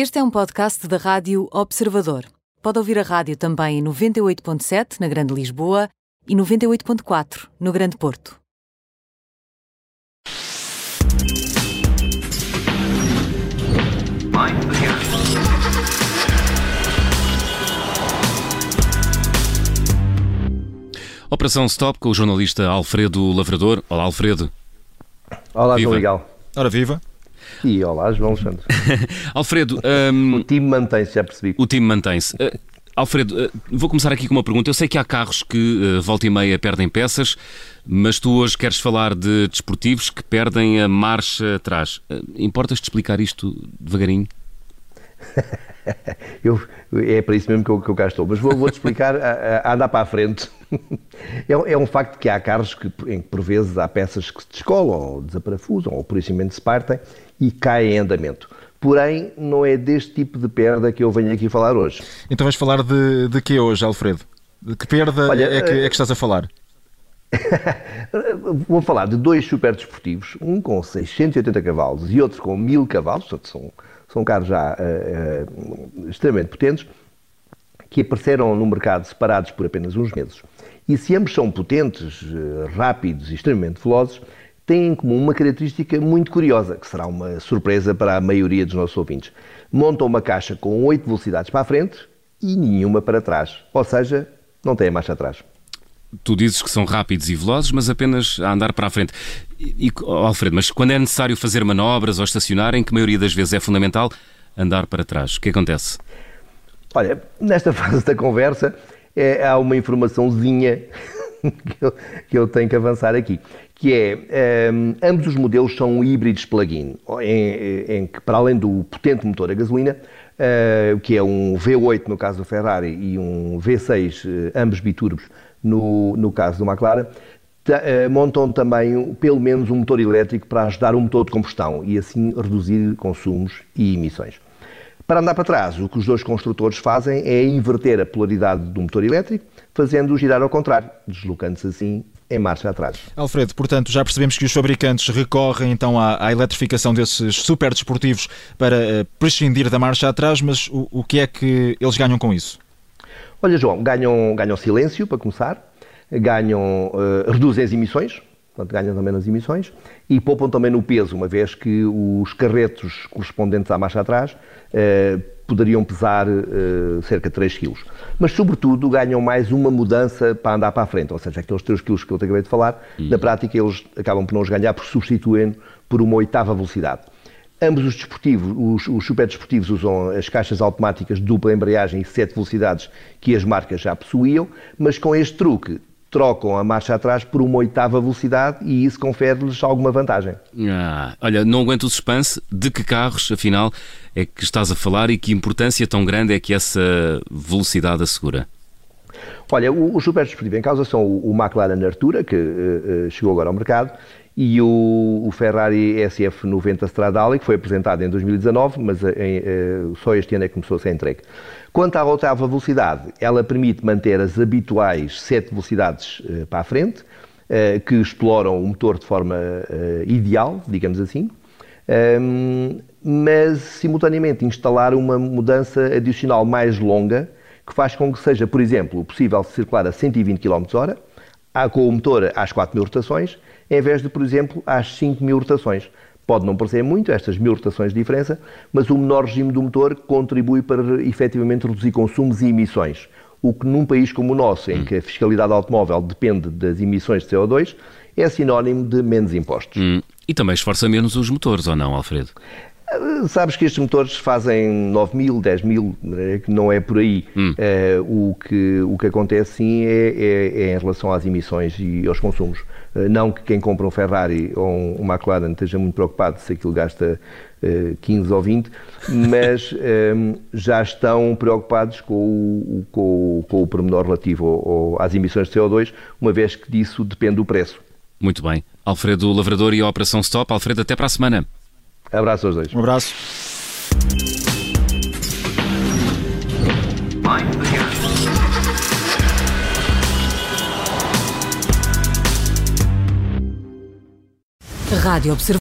Este é um podcast da Rádio Observador. Pode ouvir a rádio também em 98.7 na Grande Lisboa e 98.4 no Grande Porto. Operação Stop com o jornalista Alfredo Lavrador. Olá, Alfredo. Olá, Viva. Legal. Ora viva. E olá, João Alexandre. Alfredo, hum, O time mantém-se, já percebi. o time mantém-se. Uh, Alfredo, uh, vou começar aqui com uma pergunta. Eu sei que há carros que uh, volta e meia perdem peças, mas tu hoje queres falar de desportivos que perdem a marcha atrás. Importas-te explicar isto devagarinho? Eu, é para isso mesmo que eu, que eu cá estou. Mas vou- vou-te explicar a, a andar para a frente. É, um- é um facto que há carros que, em que, por vezes, há peças que se descolam, ou desaparafusam, ou por isso mesmo se partem e caem em andamento. Porém, não é deste tipo de perda que eu venho aqui falar hoje. Então vais falar de, de quê hoje, Alfredo? De que perda Olha, é, que, eh, é que estás a falar? Vou falar de dois super desportivos, um com 680 cavalos e outro com 1000 cavalos, portanto são, são carros já eh, eh, extremamente potentes, que apareceram no mercado separados por apenas uns meses. E se ambos são potentes, eh, rápidos e extremamente velozes, têm em comum uma característica muito curiosa, que será uma surpresa para a maioria dos nossos ouvintes. Montam uma caixa com 8 velocidades para a frente e nenhuma para trás. Ou seja, não têm marcha atrás. Tu dizes que são rápidos e velozes, mas apenas a andar para a frente. E, oh, Alfredo, mas quando é necessário fazer manobras ou estacionar, em que a maioria das vezes é fundamental andar para trás, o que acontece? Olha, nesta fase da conversa é, há uma informaçãozinha que eu, que eu tenho que avançar aqui, que é, hum, ambos os modelos são híbridos plug-in, em, em que para além do potente motor a gasolina, eh, que é um V8 no caso do Ferrari e um V6, eh, ambos biturbos, no, no caso do McLaren, eh, montam também pelo menos um motor elétrico para ajudar o motor de combustão e assim reduzir consumos e emissões. Para andar para trás, o que os dois construtores fazem é inverter a polaridade do motor elétrico, fazendo-o girar ao contrário, deslocando-se assim em marcha atrás. Alfredo, portanto, já percebemos que os fabricantes recorrem então à, à eletrificação desses super desportivos para eh, prescindir da marcha atrás, mas o, o que é que eles ganham com isso? Olha, João, ganham, ganham silêncio, para começar, ganham, eh, reduzem as emissões, portanto, ganham também nas emissões, e poupam também no peso, uma vez que os carretos correspondentes à marcha atrás eh, poderiam pesar eh, cerca de 3 kg. Mas, sobretudo, ganham mais uma mudança para andar para a frente, ou seja, aqueles 3 kg que eu te acabei de falar, na prática eles acabam por não os ganhar, por substituem por uma oitava velocidade. Ambos os desportivos, os, os super desportivos usam as caixas automáticas de dupla embreagem e sete velocidades que as marcas já possuíam, mas com este truque trocam a marcha atrás por uma oitava velocidade e isso confere-lhes alguma vantagem. Ah, olha, não aguento o suspense. De que carros, afinal, é que estás a falar e que importância tão grande é que essa velocidade assegura? Olha, o, o super desportivo em causa são o, o McLaren Artura, que eh, chegou agora ao mercado, e o, o Ferrari SF90 Stradale, que foi apresentado em 2019, mas eh, em, eh, só este ano é que começou a ser entregue. Quanto à oitava velocidade, ela permite manter as habituais sete velocidades eh, para a frente, que exploram o motor de forma ideal, digamos assim, mas simultaneamente instalar uma mudança adicional mais longa que faz com que seja, por exemplo, possível circular a 120 km hora ah, com o motor às 4 mil rotações, em vez de, por exemplo, às 5 mil rotações. Pode não parecer muito, estas mil rotações de diferença, mas o menor regime do motor contribui para efetivamente reduzir consumos e emissões. O que num país como o nosso, em que a fiscalidade automóvel depende das emissões de CO2, é sinónimo de menos impostos. Hum, E também esforça menos os motores, ou não, Alfredo? Uh, Sabes que estes motores fazem 9 mil, 10 mil, eh, que não é por aí. Eh, o, que, o que acontece sim é, é- é em relação às emissões e aos consumos. Eh, não que quem compra um Ferrari ou um, um McLaren esteja muito preocupado se aquilo gasta eh, 15 ou 20, mas eh, já estão preocupados com o, com, o- com o pormenor relativo ao- ao- às emissões de CO2, uma vez que disso depende o preço. Muito bem. Alfredo Lavrador e a Operação Stop. Alfredo, até para a semana. Abraço aos dois. Um abraço. Rádio Observador.